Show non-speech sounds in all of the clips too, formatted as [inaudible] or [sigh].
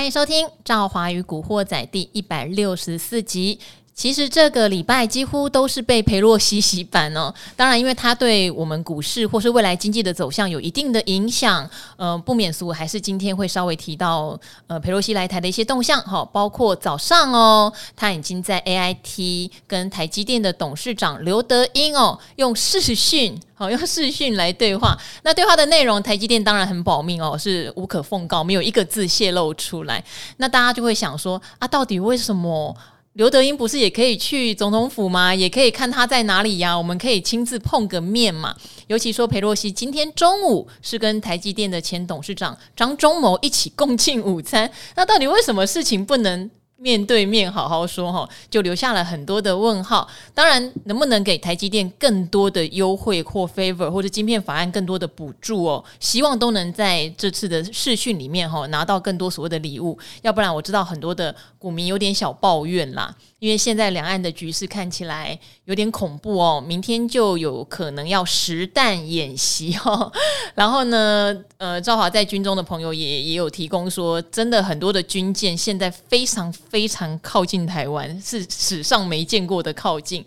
欢迎收听《赵华与古惑仔》第一百六十四集。其实这个礼拜几乎都是被裴洛西洗版哦。当然，因为他对我们股市或是未来经济的走向有一定的影响，呃，不免俗，还是今天会稍微提到呃裴洛西来台的一些动向哈，包括早上哦，他已经在 AIT 跟台积电的董事长刘德英哦用视讯好用视讯来对话。那对话的内容，台积电当然很保密哦，是无可奉告，没有一个字泄露出来。那大家就会想说啊，到底为什么？刘德英不是也可以去总统府吗？也可以看他在哪里呀？我们可以亲自碰个面嘛。尤其说裴洛西今天中午是跟台积电的前董事长张忠谋一起共进午餐，那到底为什么事情不能？面对面好好说哈，就留下了很多的问号。当然，能不能给台积电更多的优惠或 favor，或者晶片法案更多的补助哦？希望都能在这次的视讯里面哈拿到更多所谓的礼物。要不然，我知道很多的股民有点小抱怨啦。因为现在两岸的局势看起来有点恐怖哦，明天就有可能要实弹演习哦。[laughs] 然后呢，呃，赵华在军中的朋友也也有提供说，真的很多的军舰现在非常非常靠近台湾，是史上没见过的靠近，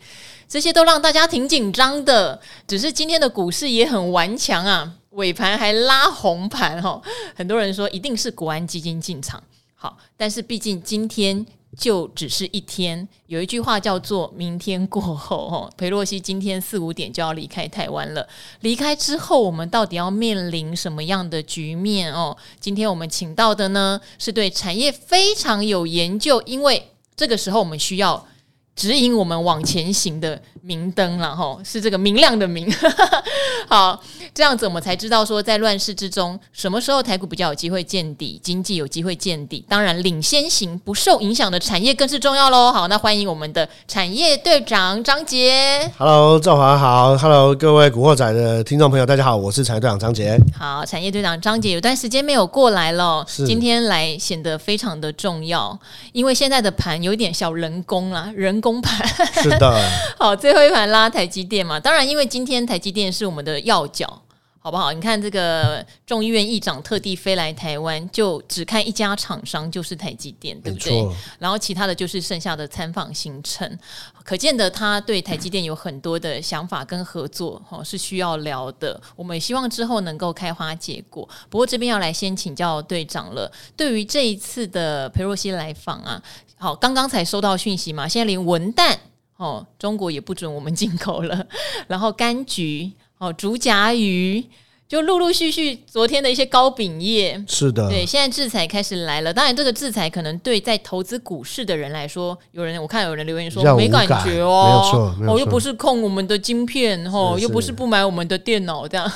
这些都让大家挺紧张的。只是今天的股市也很顽强啊，尾盘还拉红盘哦。很多人说一定是国安基金进场，好，但是毕竟今天。就只是一天，有一句话叫做“明天过后”哦。裴洛西今天四五点就要离开台湾了，离开之后，我们到底要面临什么样的局面哦？今天我们请到的呢，是对产业非常有研究，因为这个时候我们需要指引我们往前行的。明灯了哈，是这个明亮的明。[laughs] 好，这样子我们才知道说，在乱世之中，什么时候台股比较有机会见底，经济有机会见底。当然，领先型不受影响的产业更是重要喽。好，那欢迎我们的产业队长张杰。Hello，赵华好。Hello，各位古惑仔的听众朋友，大家好，我是产业队长张杰。好，产业队长张杰有段时间没有过来了，今天来显得非常的重要，因为现在的盘有一点小人工啦，人工盘。是的。[laughs] 好，最后一盘拉台积电嘛，当然，因为今天台积电是我们的要角，好不好？你看这个众议院议长特地飞来台湾，就只看一家厂商，就是台积电，对不对？然后其他的就是剩下的参访行程，可见得他对台积电有很多的想法跟合作，哦，是需要聊的。我们也希望之后能够开花结果。不过这边要来先请教队长了，对于这一次的裴若曦来访啊，好，刚刚才收到讯息嘛，现在连文旦。哦，中国也不准我们进口了。然后柑橘，哦，竹夹鱼。就陆陆续续，昨天的一些糕饼业是的，对，现在制裁开始来了。当然，这个制裁可能对在投资股市的人来说，有人我看有人留言说没感觉哦，没有错哦，又不是控我们的晶片，哦，又不是不买我们的电脑，这样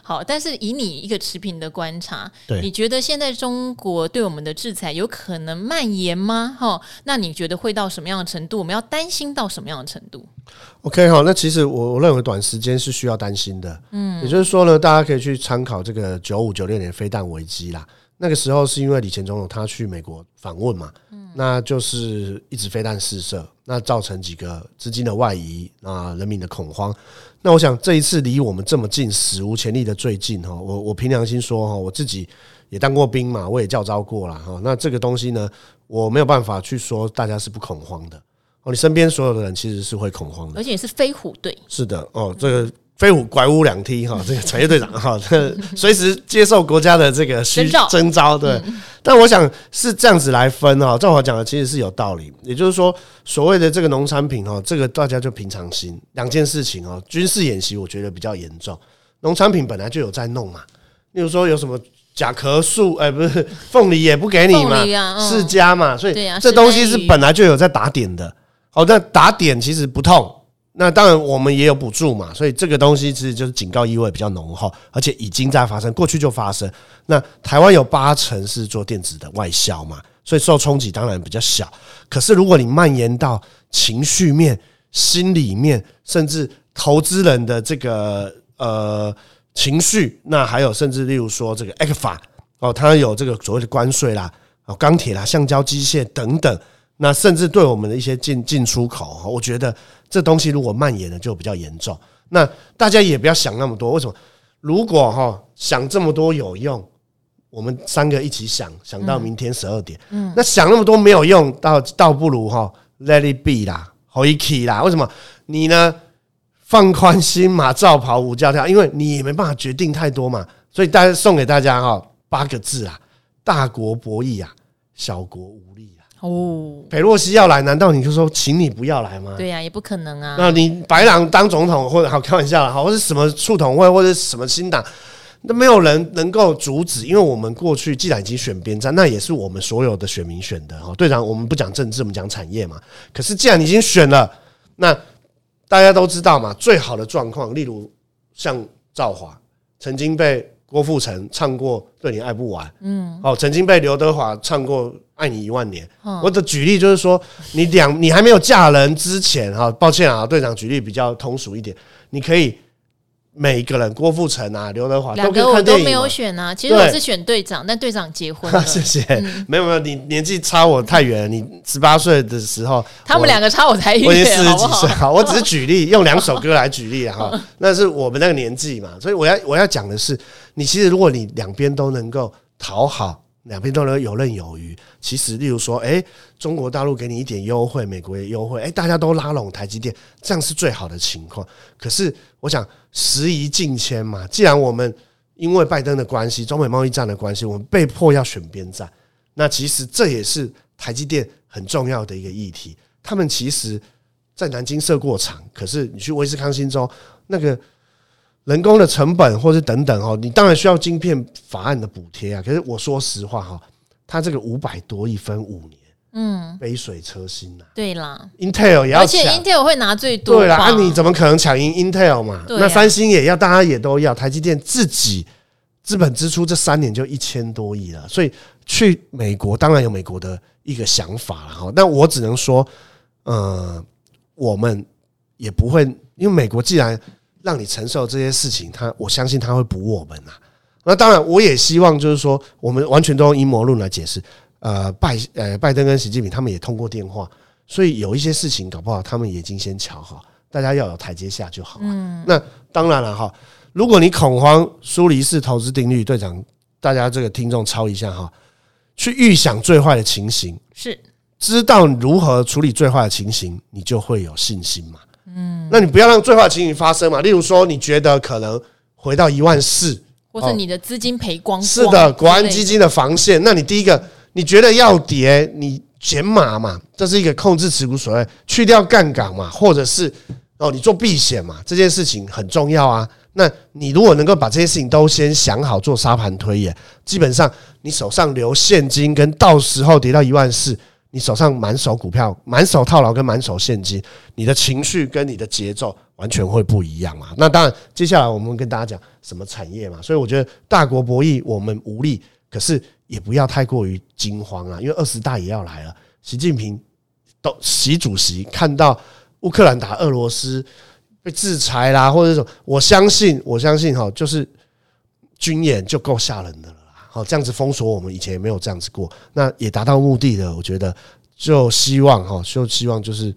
好。但是以你一个持平的观察，对，你觉得现在中国对我们的制裁有可能蔓延吗？哈，那你觉得会到什么样的程度？我们要担心到什么样的程度？OK 好，那其实我我认为短时间是需要担心的，嗯，也就是说呢，大家可以去参考这个九五九六年飞弹危机啦。那个时候是因为李前总统他去美国访问嘛，嗯，那就是一直飞弹试射，那造成几个资金的外移啊，人民的恐慌。那我想这一次离我们这么近，史无前例的最近哈，我我凭良心说哈，我自己也当过兵嘛，我也教招过了哈。那这个东西呢，我没有办法去说大家是不恐慌的。哦，你身边所有的人其实是会恐慌的，而且是飞虎队。是的，哦，这个飞虎拐五两踢哈，这个产业队长哈，[laughs] 这随时接受国家的这个需征召，对。但我想是这样子来分哈，赵华讲的其实是有道理。也就是说，所谓的这个农产品哈，这个大家就平常心。两件事情哦，军事演习我觉得比较严重，农产品本来就有在弄嘛。例如说有什么甲壳素，哎，不是凤梨也不给你嘛，释迦嘛，所以这东西是本来就有在打点的。哦，那打点其实不痛，那当然我们也有补助嘛，所以这个东西其实就是警告意味比较浓厚，而且已经在发生，过去就发生。那台湾有八成是做电子的外销嘛，所以受冲击当然比较小。可是如果你蔓延到情绪面、心里面，甚至投资人的这个呃情绪，那还有甚至例如说这个 ECFA 哦，它有这个所谓的关税啦，哦，钢铁啦、橡胶、机械等等。那甚至对我们的一些进进出口，我觉得这东西如果蔓延了就比较严重。那大家也不要想那么多，为什么？如果哈想这么多有用，我们三个一起想，想到明天十二点。嗯，那想那么多没有用，倒倒不如哈，Let it be 啦，Hold it 啦。为什么？你呢？放宽心嘛，照跑舞教跳，因为你也没办法决定太多嘛。所以大家送给大家哈八个字啊：大国博弈啊，小国无力啊。哦，裴洛西要来，难道你就说请你不要来吗？对呀、啊，也不可能啊。那你白狼当总统，或者好开玩笑了，好，或者什么促统会，或者什么新党。那没有人能够阻止，因为我们过去既然已经选边站，那也是我们所有的选民选的哈。队长，我们不讲政治，我们讲产业嘛。可是既然已经选了，那大家都知道嘛，最好的状况，例如像赵华，曾经被郭富城唱过《对你爱不完》，嗯，哦，曾经被刘德华唱过《爱你一万年》。我的举例就是说，你两你还没有嫁人之前哈，抱歉啊，队长举例比较通俗一点，你可以。每一个人，郭富城啊，刘德华，两个我都没有选啊。其实我是选队长，但队长结婚了。[laughs] 谢谢。没有没有，你年纪差我太远。你十八岁的时候，他们两个差我才一，我已经四十几岁。好，我只是举例，[laughs] 用两首歌来举例哈。[laughs] 那是我们那个年纪嘛，所以我要我要讲的是，你其实如果你两边都能够讨好。两边都能游刃有余。其实，例如说，哎，中国大陆给你一点优惠，美国也优惠，哎，大家都拉拢台积电，这样是最好的情况。可是，我想时移境迁嘛，既然我们因为拜登的关系，中美贸易战的关系，我们被迫要选边站，那其实这也是台积电很重要的一个议题。他们其实，在南京设过厂，可是你去威斯康星州那个。人工的成本，或者等等哦，你当然需要晶片法案的补贴啊。可是我说实话哈，它这个五百多亿分五年，嗯，杯水车薪呐。对啦，Intel 也要，而且 Intel 会拿最多。对啦，那你怎么可能抢赢 Intel 嘛？那三星也要，大家也都要。台积电自己资本支出这三年就一千多亿了，所以去美国当然有美国的一个想法了哈。但我只能说，呃，我们也不会，因为美国既然。让你承受这些事情，他我相信他会补我们呐。那当然，我也希望就是说，我们完全都用阴谋论来解释。呃，拜呃拜登跟习近平他们也通过电话，所以有一些事情搞不好他们已经先瞧好，大家要有台阶下就好了。嗯，那当然了哈，如果你恐慌，苏黎世投资定律，队长，大家这个听众抄一下哈，去预想最坏的情形，是知道如何处理最坏的情形，你就会有信心嘛。嗯，那你不要让最坏的情形发生嘛。例如说，你觉得可能回到一万四，或是你的资金赔光，光，是的，国安基金的防线。那你第一个，你觉得要跌，你减码嘛，这是一个控制持股所谓去掉杠杆嘛，或者是哦，你做避险嘛，这件事情很重要啊。那你如果能够把这些事情都先想好，做沙盘推演，基本上你手上留现金，跟到时候跌到一万四。你手上满手股票、满手套牢跟满手现金，你的情绪跟你的节奏完全会不一样嘛？那当然，接下来我们跟大家讲什么产业嘛？所以我觉得大国博弈我们无力，可是也不要太过于惊慌啊，因为二十大也要来了。习近平都习主席看到乌克兰打俄罗斯被制裁啦，或者说我相信，我相信哈，就是军演就够吓人的了。哦，这样子封锁我们以前也没有这样子过，那也达到目的了。我觉得就希望哈，就希望就是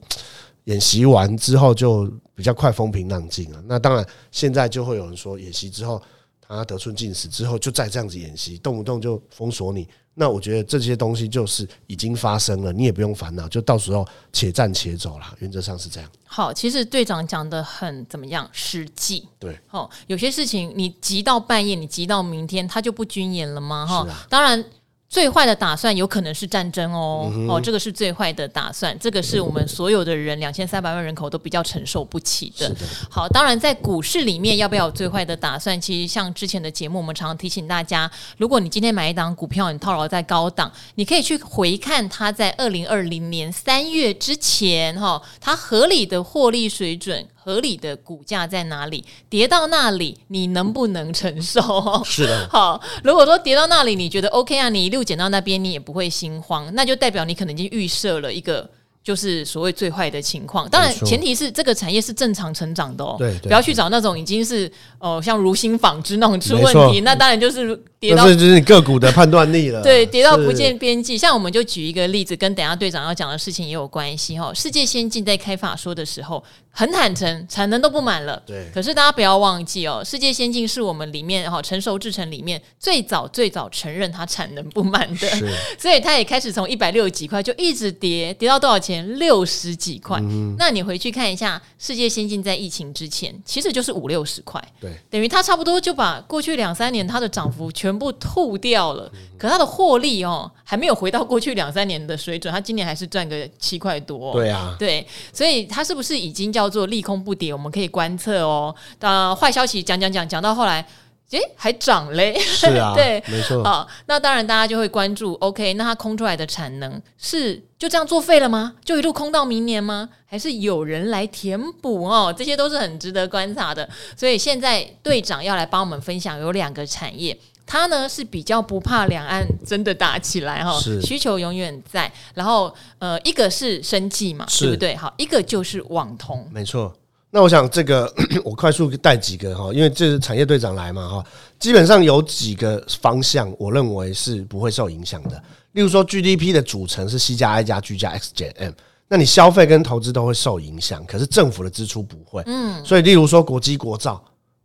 演习完之后就比较快风平浪静了。那当然，现在就会有人说，演习之后他得寸进尺之后就再这样子演习，动不动就封锁你。那我觉得这些东西就是已经发生了，你也不用烦恼，就到时候且战且走啦。原则上是这样。好，其实队长讲的很怎么样？实际对。哦，有些事情你急到半夜，你急到明天，他就不军演了吗？哈，当然。最坏的打算有可能是战争哦，哦，这个是最坏的打算，这个是我们所有的人两千三百万人口都比较承受不起的。好，当然在股市里面要不要有最坏的打算？其实像之前的节目，我们常常提醒大家，如果你今天买一档股票，你套牢在高档，你可以去回看它在二零二零年三月之前哈，它合理的获利水准。合理的股价在哪里？跌到那里，你能不能承受？是的。[laughs] 好，如果说跌到那里，你觉得 OK 啊，你一路捡到那边，你也不会心慌，那就代表你可能已经预设了一个就是所谓最坏的情况。当然，前提是这个产业是正常成长的哦。对，不要去找那种已经是哦、呃、像如新纺织那种出问题，那当然就是跌到，就是你个股的判断力了。[laughs] 对，跌到不见边际。像我们就举一个例子，跟等下队长要讲的事情也有关系哈。世界先进在开法说的时候很坦诚，产能都不满了。对。可是大家不要忘记哦，世界先进是我们里面哈成熟制程里面最早最早承认它产能不满的，是。[laughs] 所以它也开始从一百六十几块就一直跌，跌到多少钱？六十几块。嗯。那你回去看一下，世界先进在疫情之前其实就是五六十块。对。等于它差不多就把过去两三年它的涨幅全。全部吐掉了，可它的获利哦还没有回到过去两三年的水准，它今年还是赚个七块多。对啊，对，所以它是不是已经叫做利空不跌？我们可以观测哦。当坏消息讲讲讲讲到后来，诶，还涨嘞。是啊，[laughs] 对，没错。好，那当然大家就会关注。OK，那它空出来的产能是就这样作废了吗？就一路空到明年吗？还是有人来填补哦？这些都是很值得观察的。所以现在队长要来帮我们分享有两个产业。它呢是比较不怕两岸真的打起来哈，需求永远在。然后呃，一个是生计嘛，对不对？好，一个就是网通，没错。那我想这个 [clears throat] 我快速带几个哈，因为这是产业队长来嘛哈，基本上有几个方向，我认为是不会受影响的。例如说 GDP 的组成是 C 加 I 加 G 加 X 减 M，那你消费跟投资都会受影响，可是政府的支出不会。嗯，所以例如说国机国造。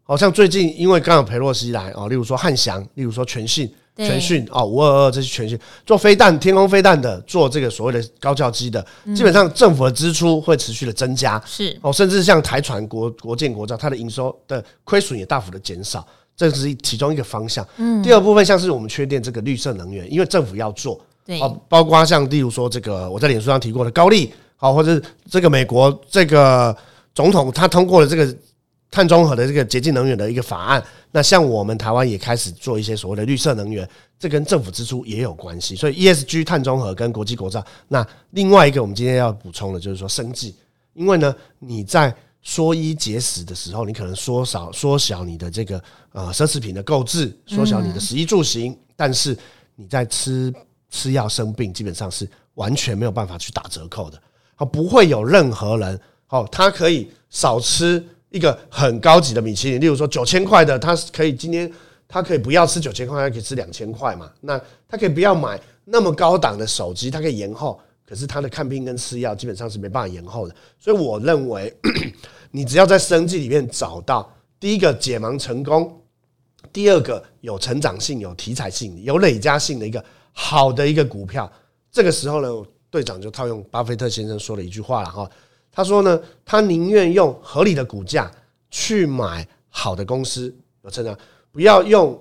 好像最近因为刚好裴洛西来哦，例如说汉翔，例如说全讯、全讯哦，五二二这些全讯做飞弹、天空飞弹的，做这个所谓的高教机的，基本上政府的支出会持续的增加，是哦，甚至像台船国国建国造，它的营收的亏损也大幅的减少，这是其中一个方向。嗯，第二部分像是我们缺电这个绿色能源，因为政府要做，对哦，包括像例如说这个我在脸书上提过的高利，好，或者这个美国这个总统他通过了这个。碳中和的这个洁净能源的一个法案，那像我们台湾也开始做一些所谓的绿色能源，这跟政府支出也有关系。所以 ESG 碳中和跟国际国造，那另外一个我们今天要补充的就是说生计，因为呢你在缩衣节食的时候，你可能缩少缩小你的这个呃奢侈品的购置，缩小你的食衣住行，但是你在吃吃药生病，基本上是完全没有办法去打折扣的。好，不会有任何人哦，他可以少吃。一个很高级的米其林，例如说九千块的，他可以今天他可以不要吃九千块，他可以吃两千块嘛？那他可以不要买那么高档的手机，他可以延后，可是他的看病跟吃药基本上是没办法延后的。所以我认为，[clears throat] 你只要在生计里面找到第一个解盲成功，第二个有成长性、有题材性、有累加性的一个好的一个股票，这个时候呢，队长就套用巴菲特先生说的一句话了哈。他说呢，他宁愿用合理的股价去买好的公司，有成长，不要用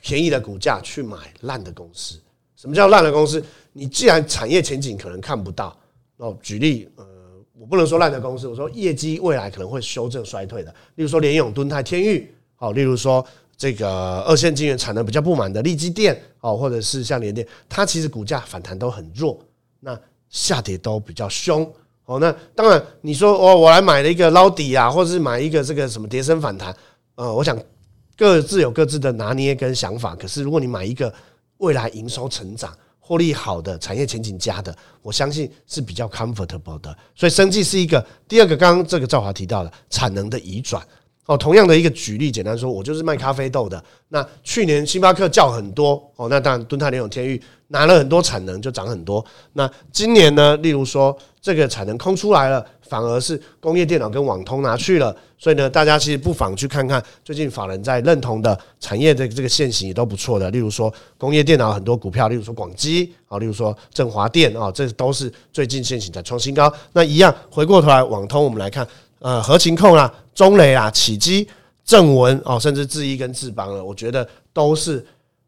便宜的股价去买烂的公司。什么叫烂的公司？你既然产业前景可能看不到，哦，举例，呃，我不能说烂的公司，我说业绩未来可能会修正衰退的，例如说联永、敦泰、天钰，好，例如说这个二线晶圆产能比较不满的力积电，哦，或者是像联电，它其实股价反弹都很弱，那下跌都比较凶。哦，那当然，你说哦，我来买了一个捞底啊，或者是买一个这个什么跌升反弹，呃，我想各自有各自的拿捏跟想法。可是，如果你买一个未来营收成长、获利好的产业前景佳的，我相信是比较 comfortable 的。所以，生技是一个第二个，刚刚这个赵华提到了产能的移转。哦，同样的一个举例，简单说，我就是卖咖啡豆的。那去年星巴克叫很多哦，那当然敦泰、联永、天域拿了很多产能，就涨很多。那今年呢，例如说这个产能空出来了，反而是工业电脑跟网通拿去了。所以呢，大家其实不妨去看看最近法人在认同的产业的这个线型也都不错的。例如说工业电脑很多股票，例如说广基啊，例如说振华电啊，这都是最近线型在创新高。那一样回过头来，网通我们来看。呃，合情控啊，中磊啊，启基、正文哦，甚至智易跟智邦了，我觉得都是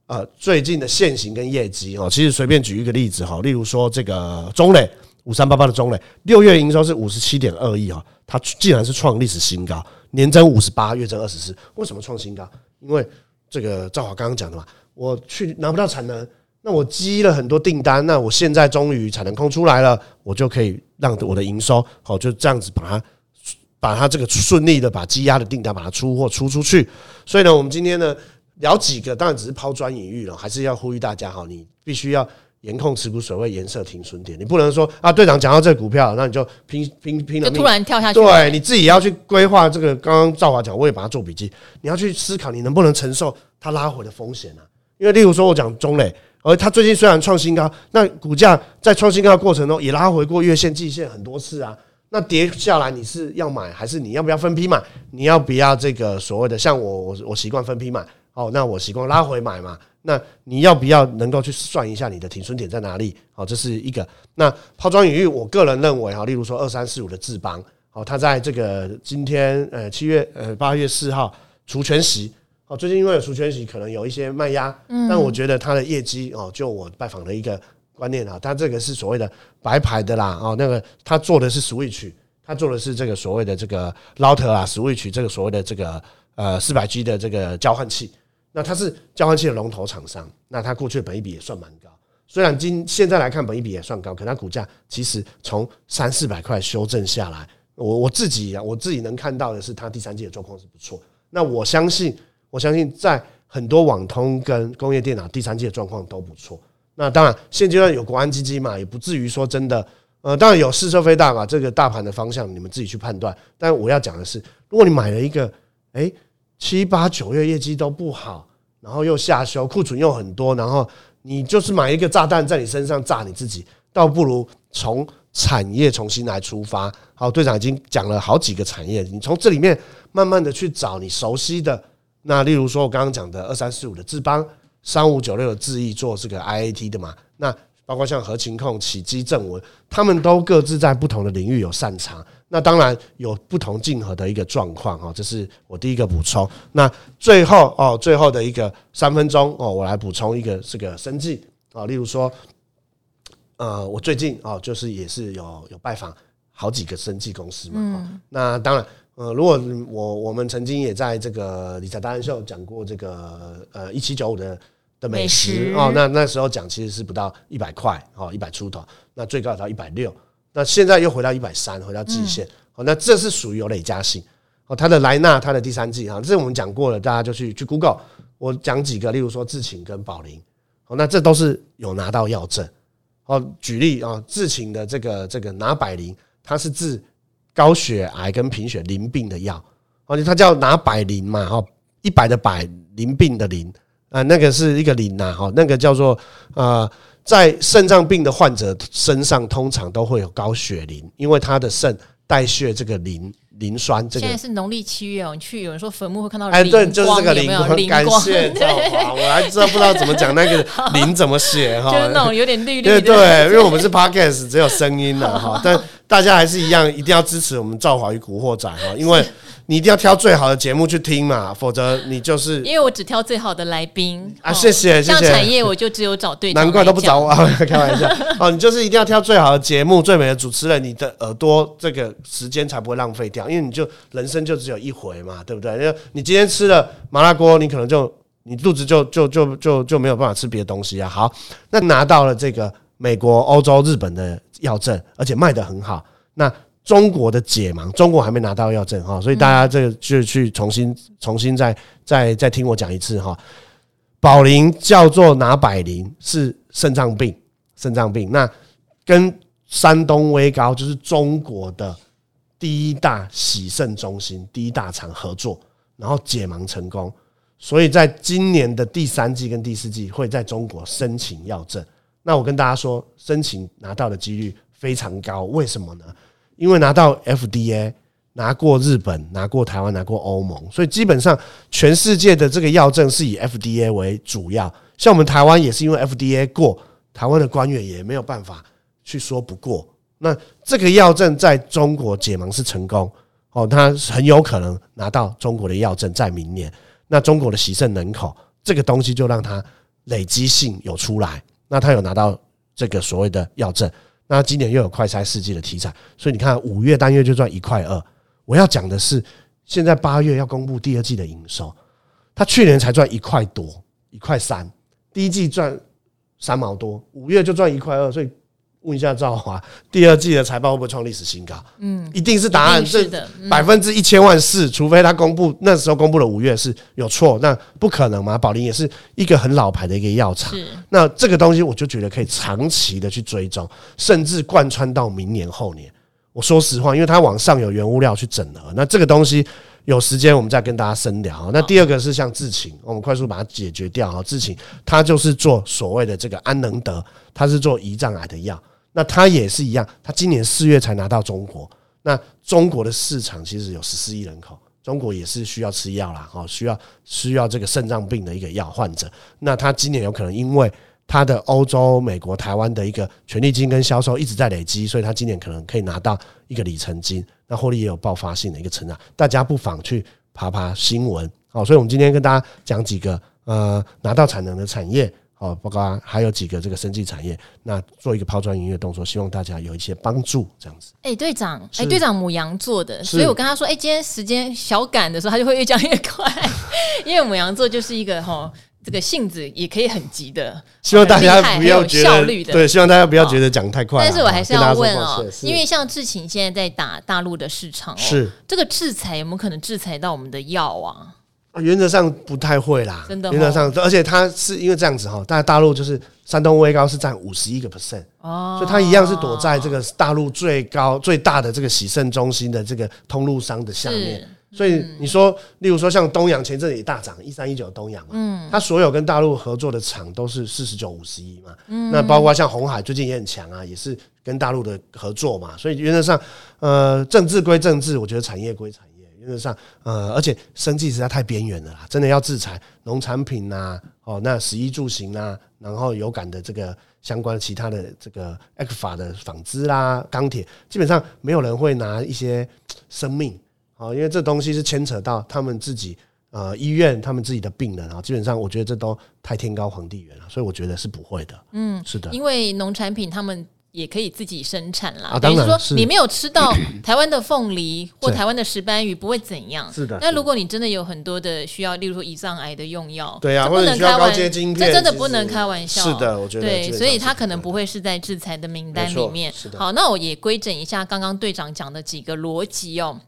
呃最近的现行跟业绩哦。其实随便举一个例子哈，例如说这个中磊五三八八的中磊，六月营收是五十七点二亿哈，它竟然是创历史新高，年增五十八，月增二十四。为什么创新高？因为这个赵华刚刚讲的嘛，我去拿不到产能，那我积了很多订单，那我现在终于产能空出来了，我就可以让我的营收好就这样子把它。把它这个顺利的把积压的订单把它出货出出去，所以呢，我们今天呢聊几个，当然只是抛砖引玉了，还是要呼吁大家哈，你必须要严控持股水位，颜色停损点，你不能说啊，队长讲到这个股票，那你就拼拼拼了命，就突然跳下去，对，你自己要去规划这个。刚刚赵华讲，我也把它做笔记，你要去思考你能不能承受它拉回的风险啊。因为例如说我讲中磊，而它最近虽然创新高，那股价在创新高的过程中也拉回过月线、季线很多次啊。那跌下来你是要买还是你要不要分批买？你要不要这个所谓的像我我我习惯分批买哦？那我习惯拉回买嘛？那你要不要能够去算一下你的停损点在哪里？好，这是一个。那抛砖引玉，我个人认为哈，例如说二三四五的智邦，好，它在这个今天呃七月呃八月四号除权息，好，最近因为有除权息，可能有一些卖压，但我觉得它的业绩哦，就我拜访的一个。观念啊，它这个是所谓的白牌的啦，哦，那个他做的是 Switch，他做的是这个所谓的这个 Router 啊，Switch 这个所谓的这个呃四百 G 的这个交换器，那它是交换器的龙头厂商，那它过去的本益比也算蛮高，虽然今现在来看本益比也算高，可它股价其实从三四百块修正下来，我我自己，我自己能看到的是它第三季的状况是不错，那我相信我相信在很多网通跟工业电脑第三季的状况都不错。那当然，现阶段有国安基金嘛，也不至于说真的。呃，当然有是射非大嘛，这个大盘的方向你们自己去判断。但我要讲的是，如果你买了一个，诶七八九月业绩都不好，然后又下修，库存又很多，然后你就是买一个炸弹在你身上炸你自己，倒不如从产业重新来出发。好，队长已经讲了好几个产业，你从这里面慢慢的去找你熟悉的。那例如说，我刚刚讲的二三四五的智邦。三五九六的智易做这个 IAT 的嘛，那包括像核情控、启基、正文，他们都各自在不同的领域有擅长。那当然有不同竞合的一个状况哈，这是我第一个补充。那最后哦，最后的一个三分钟哦，我来补充一个这个生计啊，例如说，呃，我最近哦，就是也是有有拜访好几个生计公司嘛。那当然。呃，如果我我们曾经也在这个理财达人秀讲过这个呃一七九五的的美食哦，那那时候讲其实是不到一百块哦，一百出头，那最高到一百六，那现在又回到一百三，回到季线哦，那这是属于有累加性哦，它的莱纳它的第三季哈，这我们讲过了，大家就去去 Google，我讲几个，例如说智勤跟宝林哦，那这都是有拿到药证哦，举例啊，智勤的这个这个拿百灵，它是治。高血癌跟贫血淋病的药，而且，它叫拿百灵嘛，哈，一百的百淋病的淋，啊，那个是一个淋呐，哈，那个叫做呃，在肾脏病的患者身上通常都会有高血磷，因为他的肾代谢这个磷磷酸。这个现在是农历七月哦，你去有人说坟墓会看到哎，对，就是这个磷光，感谢赵华，我还知道不知道怎么讲那个磷怎么写哈，[laughs] 就是那种有点绿绿对对，因为我们是 podcast 只有声音的哈，但。大家还是一样，一定要支持我们赵华与古惑仔哈，因为你一定要挑最好的节目去听嘛，否则你就是因为我只挑最好的来宾啊，谢谢谢谢。像产业我就只有找对，难怪都不找我，[laughs] 开玩笑哦，你就是一定要挑最好的节目，最美的主持人，你的耳朵这个时间才不会浪费掉，因为你就人生就只有一回嘛，对不对？因为你今天吃了麻辣锅，你可能就你肚子就就就就就没有办法吃别的东西啊。好，那拿到了这个美国、欧洲、日本的。药证，而且卖得很好。那中国的解盲，中国还没拿到药证哈，所以大家这个就去重新、重新再、再、再听我讲一次哈。宝林叫做拿百灵，是肾脏病，肾脏病。那跟山东威高就是中国的第一大洗肾中心、第一大厂合作，然后解盲成功，所以在今年的第三季跟第四季会在中国申请药证。那我跟大家说，申请拿到的几率非常高，为什么呢？因为拿到 FDA，拿过日本，拿过台湾，拿过欧盟，所以基本上全世界的这个药证是以 FDA 为主要。像我们台湾也是因为 FDA 过，台湾的官员也没有办法去说不过。那这个药证在中国解盲是成功哦，它很有可能拿到中国的药证在明年。那中国的洗肾人口这个东西就让它累积性有出来。那他有拿到这个所谓的药证，那今年又有快筛试剂的题材，所以你看五月单月就赚一块二。我要讲的是，现在八月要公布第二季的营收，他去年才赚一块多，一块三，第一季赚三毛多，五月就赚一块二，所以。问一下赵华，第二季的财报会不会创历史新高？嗯，一定是答案，是的，百分之一千万是，除非他公布那时候公布了五月是有错，那不可能嘛。宝林也是一个很老牌的一个药厂，那这个东西我就觉得可以长期的去追踪，甚至贯穿到明年后年。我说实话，因为它往上有原物料去整合，那这个东西有时间我们再跟大家深聊。那第二个是像智勤，我们快速把它解决掉啊。智勤它就是做所谓的这个安能德，它是做胰脏癌的药。那它也是一样，它今年四月才拿到中国。那中国的市场其实有十四亿人口，中国也是需要吃药啦，哈，需要需要这个肾脏病的一个药患者。那他今年有可能因为它的欧洲、美国、台湾的一个权利金跟销售一直在累积，所以他今年可能可以拿到一个里程金，那获利也有爆发性的一个成长。大家不妨去爬爬新闻，好，所以我们今天跟大家讲几个呃拿到产能的产业。哦，包括还有几个这个生技产业，那做一个抛砖引玉的动作，希望大家有一些帮助，这样子。哎、欸，队长，哎、欸，队长母羊座的，所以我跟他说，哎、欸，今天时间小赶的时候，他就会越讲越快，[laughs] 因为母羊座就是一个哈，这个性子也可以很急的，[laughs] 希望大家不要觉得效率的，对，希望大家不要觉得讲太快。但是我还是要问哦，因为像智勤现在在打大陆的市场哦，是这个制裁有没有可能制裁到我们的药啊？啊，原则上不太会啦，真的。原则上，而且它是因为这样子哈，大大陆就是山东威高是占五十一个 percent，哦，所以它一样是躲在这个大陆最高最大的这个洗肾中心的这个通路商的下面。所以你说，例如说像东阳前阵子也大涨，一三一九东阳嘛，嗯，它所有跟大陆合作的厂都是四十九五十一嘛，嗯，那包括像鸿海最近也很强啊，也是跟大陆的合作嘛，所以原则上，呃，政治归政治，我觉得产业归产业。原则上，呃，而且生计实在太边缘了啦，真的要制裁农产品呐、啊，哦，那食衣住行啊，然后有感的这个相关其他的这个 ECFA 的纺织啦、钢铁，基本上没有人会拿一些生命，哦，因为这东西是牵扯到他们自己呃医院他们自己的病人啊，基本上我觉得这都太天高皇帝远了，所以我觉得是不会的。嗯，是的，因为农产品他们。也可以自己生产啦，等于说你没有吃到 [clears throat] 台湾的凤梨或台湾的石斑鱼不会怎样。是的。那如果你真的有很多的需要，例如说胰脏癌的用药，对啊，不能开玩笑，这真的不能开玩笑。是的，我觉得对，所以他可能不会是在制裁的名单里面。好，那我也规整一下刚刚队长讲的几个逻辑哦。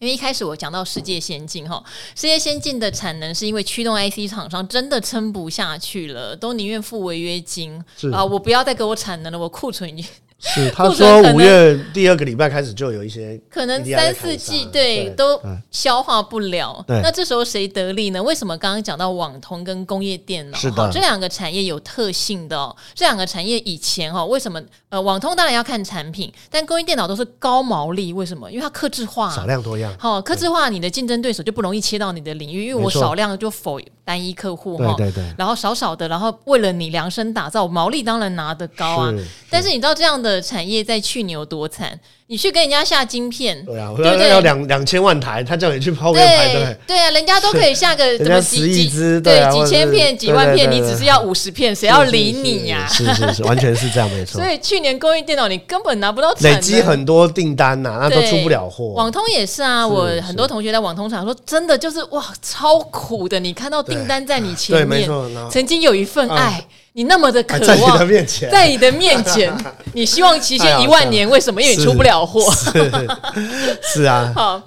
因为一开始我讲到世界先进哈，世界先进的产能是因为驱动 IC 厂商真的撑不下去了，都宁愿付违约金啊，我不要再给我产能了，我库存已经。是，他说五月第二个礼拜开始就有一些可能三四季对，对都消化不了。对，那这时候谁得利呢？为什么刚刚讲到网通跟工业电脑？是的，这两个产业有特性的哦。这两个产业以前哈，为什么呃网通当然要看产品，但工业电脑都是高毛利，为什么？因为它克制化，少量多样。好，克制化，你的竞争对手就不容易切到你的领域，因为我少量就否单一客户哈。对对对。然后少少的，然后为了你量身打造，毛利当然拿得高啊。但是你知道这样的。的产业在去年有多惨？你去跟人家下晶片，对啊，对不对？要两两千万台，他叫你去抛个台，对对啊，人家都可以下个 [laughs] 什么几几只，对，几千片、几万片，你只是要五十片，谁要理你呀？是是是，完全是这样，没错。所以去年工业电脑你根本拿不到产，累积很多订单呐，那都出不了货。网通也是啊，我很多同学在网通厂说，真的就是哇，超苦的。你看到订单在你前面，曾经有一份爱。你那么的渴望，在你的面前，在你的面前，[laughs] 你希望期限一万年，为什么？因为你出不了货。是，是啊。好。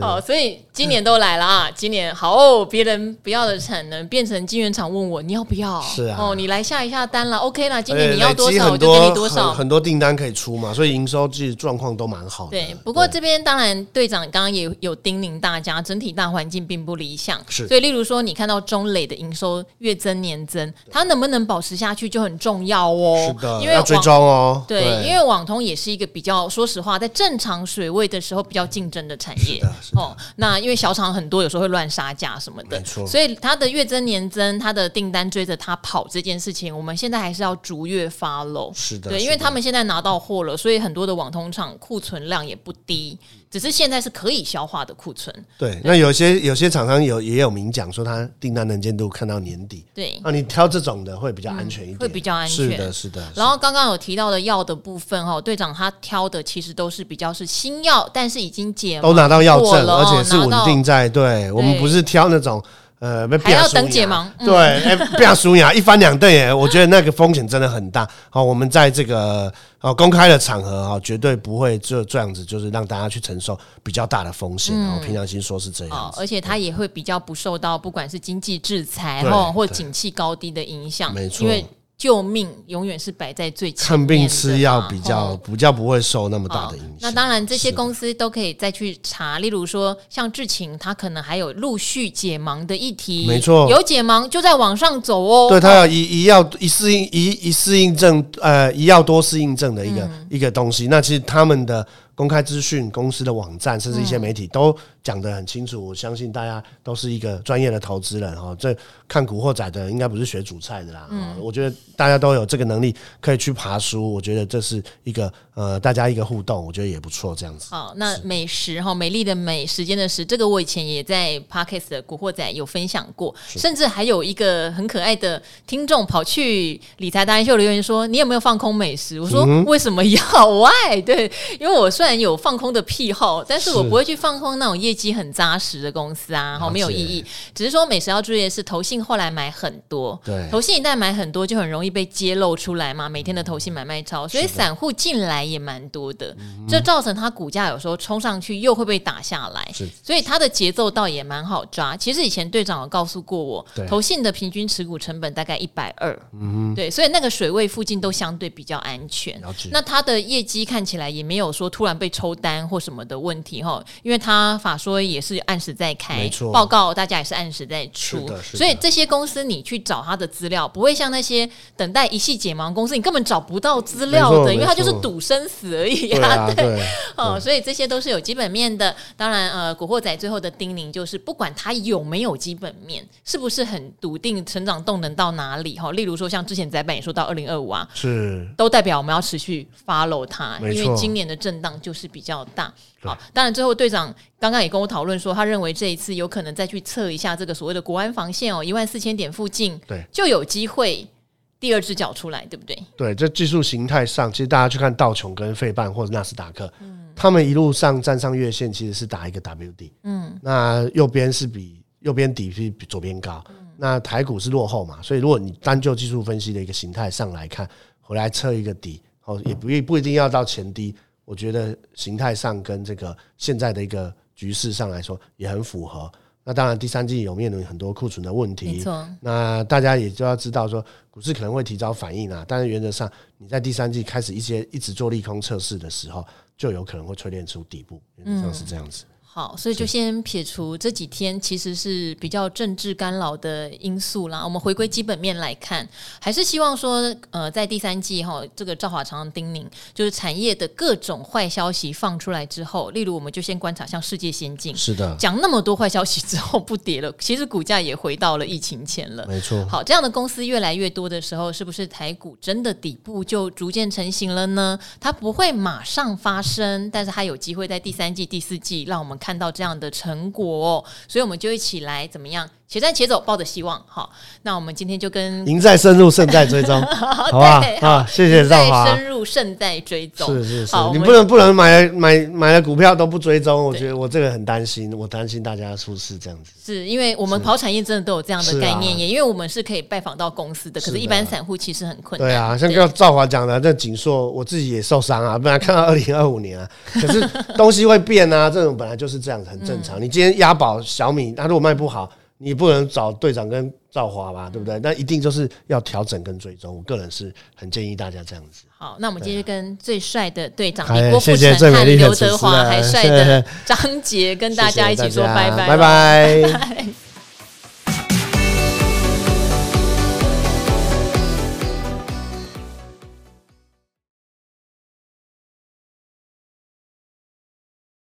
好，所以今年都来了啊！[laughs] 今年好哦，别人不要的产能变成晶圆厂问我你要不要？是啊，哦，你来下一下单了，OK 了。今年你要多少我就给你多少，很多订单可以出嘛，所以营收其实状况都蛮好的。对，不过这边当然队长刚刚也有叮咛大家，整体大环境并不理想。是，所以例如说你看到中磊的营收月增年增，它能不能保持下去就很重要哦。是的，因为要追踪哦。对，因为网通也是一个比较，说实话，在正常水位的时候比较竞争的产业。哦，那因为小厂很多，有时候会乱杀价什么的，所以它的月增年增，它的订单追着它跑这件事情，我们现在还是要逐月 follow。是的，对，因为他们现在拿到货了，所以很多的网通厂库存量也不低，只是现在是可以消化的库存。对，那有些有些厂商有也有明讲说，他订单能见度看到年底。对，那你挑这种的会比较安全一点，会比较安全。是的，是的。然后刚刚有提到的药的部分哈，队长他挑的其实都是比较是新药，但是已经解都拿到药证，而且是稳定在。对，我们不是挑那种呃，还要等解盲。对，哎，不要输呀，[laughs] 一翻两瞪眼，我觉得那个风险真的很大。好，我们在这个哦公开的场合啊，绝对不会就这样子，就是让大家去承受比较大的风险。我平常心说是这样，而且它也会比较不受到不管是经济制裁哈或景气高低的影响。没错，因为。救命永远是摆在最前面，看病吃药比较比较不会受那么大的影响。那当然，这些公司都可以再去查，例如说像智勤，它可能还有陆续解盲的议题，没错，有解盲就在往上走哦。对，它要一一药一适应一一适应症，呃，一药多适应症的一个、嗯、一个东西。那其实他们的公开资讯、公司的网站，甚至一些媒体都。讲得很清楚，我相信大家都是一个专业的投资人哈。这看古惑仔的应该不是学煮菜的啦。嗯，我觉得大家都有这个能力可以去爬书，我觉得这是一个呃大家一个互动，我觉得也不错。这样子。好，那美食哈，美丽的美，时间的时，这个我以前也在 Podcast 的古惑仔有分享过，甚至还有一个很可爱的听众跑去理财达人秀留言说：“你有没有放空美食？”我说：“为什么要？[laughs] Why？” 对，因为我虽然有放空的癖好，但是我不会去放空那种业。绩很扎实的公司啊，好没有意义。只是说美食要注意的是，投信后来买很多，对，投信一旦买很多，就很容易被揭露出来嘛。每天的投信买卖超，所以散户进来也蛮多的，这造成它股价有时候冲上去又会被打下来，所以它的节奏倒也蛮好抓。其实以前队长有告诉过我，投信的平均持股成本大概一百二，嗯，对，所以那个水位附近都相对比较安全。那它的业绩看起来也没有说突然被抽单或什么的问题哈，因为他法说。也是按时在开报告，大家也是按时在出，所以这些公司你去找他的资料，不会像那些等待一系解盲公司，你根本找不到资料的，因为他就是赌生死而已啊。对，哦，所以这些都是有基本面的。当然，呃，古惑仔最后的叮咛就是，不管他有没有基本面，是不是很笃定成长动能到哪里哈？例如说，像之前仔板也说到二零二五啊，是都代表我们要持续 follow 它，因为今年的震荡就是比较大。好，当然最后队长刚刚也跟我讨论说，他认为这一次有可能再去测一下这个所谓的国安防线哦，一万四千点附近，对，就有机会第二只脚出来，对不对？对，这技术形态上，其实大家去看道琼跟费半或者纳斯达克，嗯，他们一路上站上月线，其实是打一个 W D，，嗯，那右边是比右边底是比左边高，嗯，那台股是落后嘛，所以如果你单就技术分析的一个形态上来看，回来测一个底，哦，也不不一定要到前低。我觉得形态上跟这个现在的一个局势上来说也很符合。那当然第三季有面临很多库存的问题，没错。那大家也就要知道说，股市可能会提早反应啊。但是原则上你在第三季开始一些一直做利空测试的时候，就有可能会淬炼出底部。原则上是这样子。好，所以就先撇除这几天其实是比较政治干扰的因素啦。我们回归基本面来看，还是希望说，呃，在第三季哈，这个赵华常常叮咛，就是产业的各种坏消息放出来之后，例如我们就先观察像世界先进，是的，讲那么多坏消息之后不跌了，其实股价也回到了疫情前了，没错。好，这样的公司越来越多的时候，是不是台股真的底部就逐渐成型了呢？它不会马上发生，但是它有机会在第三季、第四季让我们看。看到这样的成果，哦，所以我们就一起来怎么样？且战且走，抱着希望。好，那我们今天就跟赢在深入，胜在追踪，[laughs] 好吧？啊，谢谢赵华。深入，胜在追踪。是是是，你不能不能买买买了股票都不追踪，我觉得我这个很担心，我担心大家出事这样子。是因为我们跑产业真的都有这样的概念，也因为我们是可以拜访到公司的，可是一般散户其实很困难。对啊，像刚刚赵华讲的，这锦硕我自己也受伤啊，本来看到二零二五年啊，[laughs] 可是东西会变啊，这种本来就是这样子，很正常。你今天押宝小米，它如果卖不好。你不能找队长跟赵华吧，对不对？那一定就是要调整跟追踪。我个人是很建议大家这样子。好，那我们今天跟最帅的队长郭富城和刘德华还帅的张杰跟大家一起说拜拜，拜拜。[laughs]